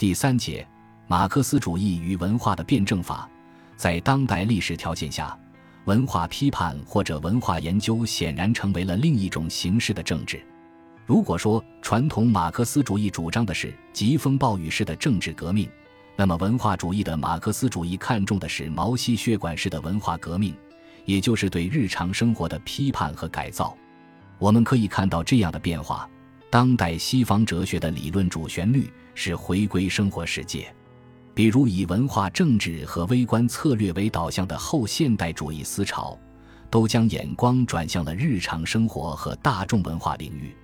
第三节，马克思主义与文化的辩证法，在当代历史条件下，文化批判或者文化研究显然成为了另一种形式的政治。如果说传统马克思主义主张的是疾风暴雨式的政治革命，那么文化主义的马克思主义看重的是毛细血管式的文化革命，也就是对日常生活的批判和改造。我们可以看到这样的变化。当代西方哲学的理论主旋律是回归生活世界，比如以文化政治和微观策略为导向的后现代主义思潮，都将眼光转向了日常生活和大众文化领域。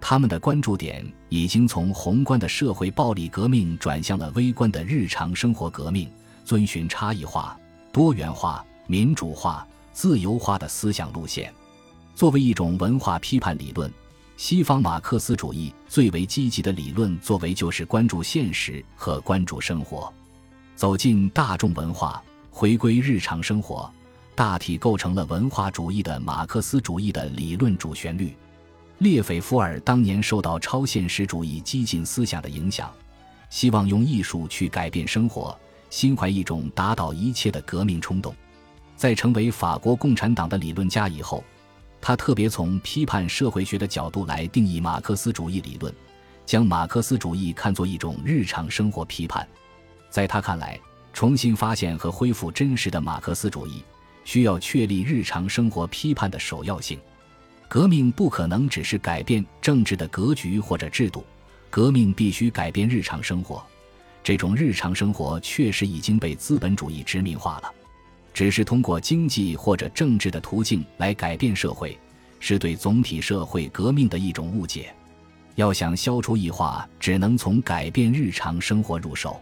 他们的关注点已经从宏观的社会暴力革命转向了微观的日常生活革命，遵循差异化、多元化、民主化、自由化的思想路线。作为一种文化批判理论。西方马克思主义最为积极的理论作为就是关注现实和关注生活，走进大众文化，回归日常生活，大体构成了文化主义的马克思主义的理论主旋律。列斐福尔当年受到超现实主义激进思想的影响，希望用艺术去改变生活，心怀一种打倒一切的革命冲动。在成为法国共产党的理论家以后。他特别从批判社会学的角度来定义马克思主义理论，将马克思主义看作一种日常生活批判。在他看来，重新发现和恢复真实的马克思主义，需要确立日常生活批判的首要性。革命不可能只是改变政治的格局或者制度，革命必须改变日常生活。这种日常生活确实已经被资本主义殖民化了。只是通过经济或者政治的途径来改变社会，是对总体社会革命的一种误解。要想消除异化，只能从改变日常生活入手。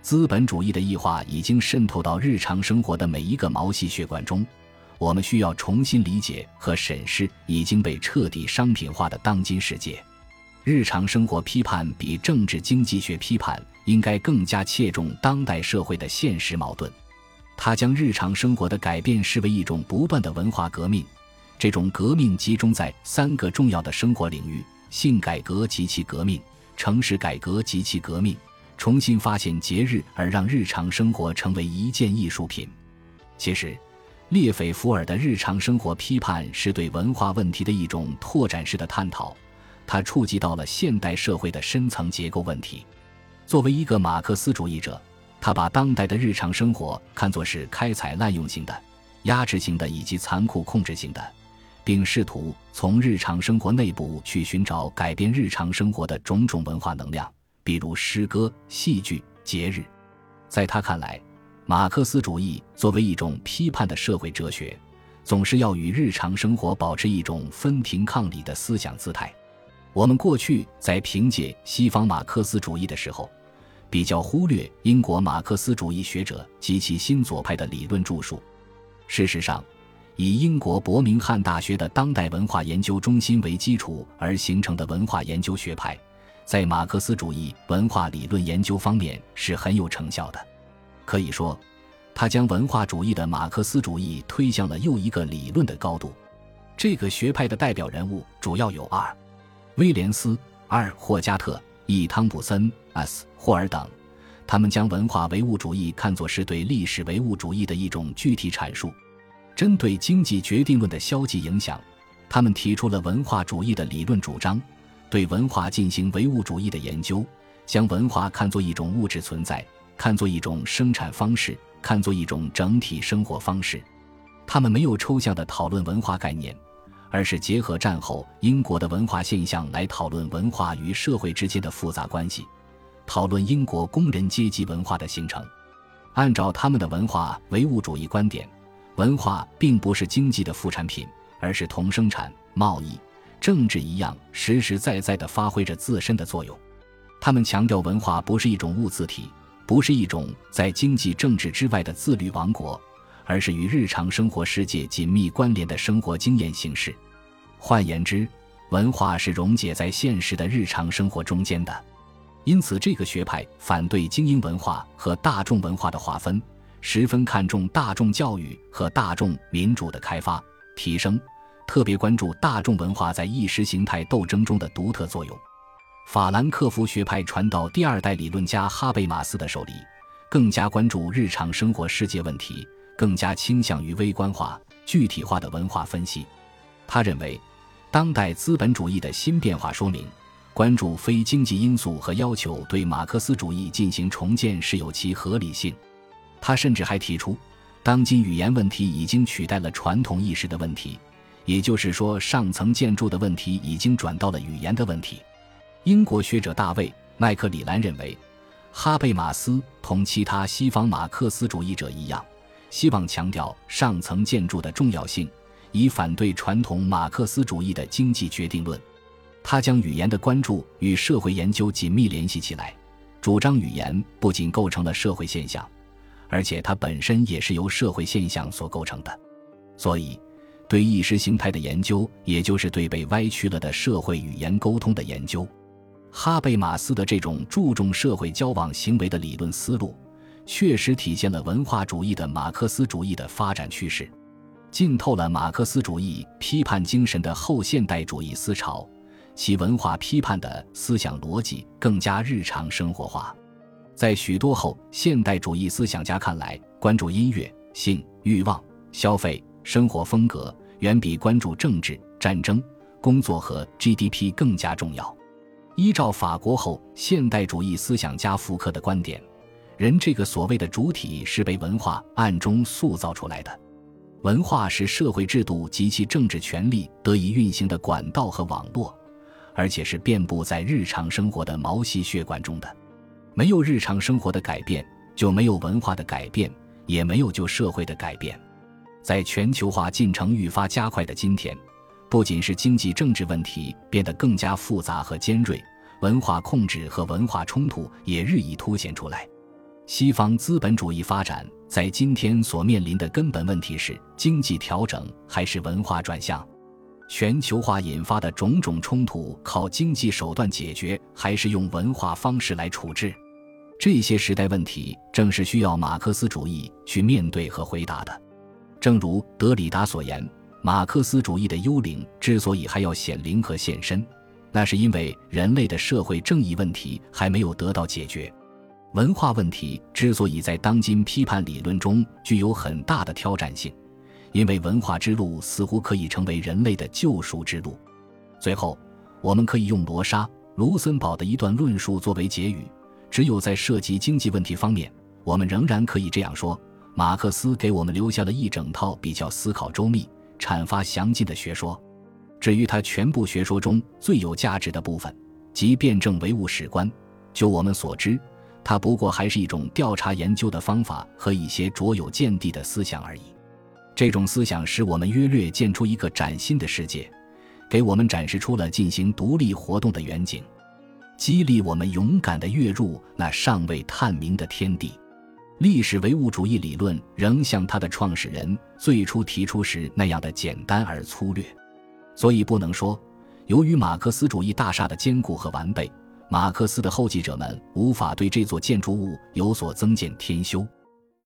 资本主义的异化已经渗透到日常生活的每一个毛细血管中。我们需要重新理解和审视已经被彻底商品化的当今世界。日常生活批判比政治经济学批判应该更加切中当代社会的现实矛盾。他将日常生活的改变视为一种不断的文化革命，这种革命集中在三个重要的生活领域：性改革及其革命、城市改革及其革命、重新发现节日而让日常生活成为一件艺术品。其实，列斐福尔的日常生活批判是对文化问题的一种拓展式的探讨，它触及到了现代社会的深层结构问题。作为一个马克思主义者。他把当代的日常生活看作是开采滥用型的、压制型的以及残酷控制型的，并试图从日常生活内部去寻找改变日常生活的种种文化能量，比如诗歌、戏剧、节日。在他看来，马克思主义作为一种批判的社会哲学，总是要与日常生活保持一种分庭抗礼的思想姿态。我们过去在凭借西方马克思主义的时候。比较忽略英国马克思主义学者及其新左派的理论著述。事实上，以英国伯明翰大学的当代文化研究中心为基础而形成的文化研究学派，在马克思主义文化理论研究方面是很有成效的。可以说，他将文化主义的马克思主义推向了又一个理论的高度。这个学派的代表人物主要有二：威廉斯、二霍加特、一汤普森。S. 霍尔等，他们将文化唯物主义看作是对历史唯物主义的一种具体阐述。针对经济决定论的消极影响，他们提出了文化主义的理论主张，对文化进行唯物主义的研究，将文化看作一种物质存在，看作一种生产方式，看作一种整体生活方式。他们没有抽象的讨论文化概念，而是结合战后英国的文化现象来讨论文化与社会之间的复杂关系。讨论英国工人阶级文化的形成，按照他们的文化唯物主义观点，文化并不是经济的副产品，而是同生产、贸易、政治一样实实在在地发挥着自身的作用。他们强调，文化不是一种物自体，不是一种在经济政治之外的自律王国，而是与日常生活世界紧密关联的生活经验形式。换言之，文化是溶解在现实的日常生活中间的。因此，这个学派反对精英文化和大众文化的划分，十分看重大众教育和大众民主的开发提升，特别关注大众文化在意识形态斗争中的独特作用。法兰克福学派传到第二代理论家哈贝马斯的手里，更加关注日常生活世界问题，更加倾向于微观化、具体化的文化分析。他认为，当代资本主义的新变化说明，关注非经济因素和要求对马克思主义进行重建是有其合理性。他甚至还提出，当今语言问题已经取代了传统意识的问题，也就是说，上层建筑的问题已经转到了语言的问题。英国学者大卫·麦克里兰认为，哈贝马斯同其他西方马克思主义者一样，希望强调上层建筑的重要性，以反对传统马克思主义的经济决定论。他将语言的关注与社会研究紧密联系起来，主张语言不仅构成了社会现象，而且它本身也是由社会现象所构成的。所以，对意识形态的研究，也就是对被歪曲了的社会语言沟通的研究。哈贝马斯的这种注重社会交往行为的理论思路，确实体现了文化主义的马克思主义的发展趋势，浸透了马克思主义批判精神的后现代主义思潮，其文化批判的思想逻辑更加日常生活化。在许多后现代主义思想家看来，关注音乐、性、欲望、消费、生活风格，远比关注政治、战争、工作和 GDP 更加重要。依照法国后现代主义思想家福克的观点，人这个所谓的主体是被文化暗中塑造出来的。文化是社会制度及其政治权力得以运行的管道和网络，而且是遍布在日常生活的毛细血管中的。没有日常生活的改变，就没有文化的改变，也没有就社会的改变。在全球化进程愈发加快的今天，不仅是经济政治问题变得更加复杂和尖锐。文化控制和文化冲突也日益凸显出来。西方资本主义发展在今天所面临的根本问题是：经济调整还是文化转向？全球化引发的种种冲突，靠经济手段解决，还是用文化方式来处置？这些时代问题正是需要马克思主义去面对和回答的。正如德里达所言，马克思主义的幽灵之所以还要显灵和现身。那是因为人类的社会正义问题还没有得到解决，文化问题之所以在当今批判理论中具有很大的挑战性，因为文化之路似乎可以成为人类的救赎之路。最后，我们可以用罗莎·卢森堡的一段论述作为结语：只有在涉及经济问题方面，我们仍然可以这样说：马克思给我们留下了一整套比较思考周密、阐发详尽的学说。至于他全部学说中最有价值的部分，即辩证唯物史观，就我们所知，它不过还是一种调查研究的方法和一些卓有见地的思想而已。这种思想使我们约略见出一个崭新的世界，给我们展示出了进行独立活动的远景，激励我们勇敢地跃入那尚未探明的天地。历史唯物主义理论仍像它的创始人最初提出时那样的简单而粗略。所以不能说，由于马克思主义大厦的坚固和完备，马克思的后继者们无法对这座建筑物有所增建添修。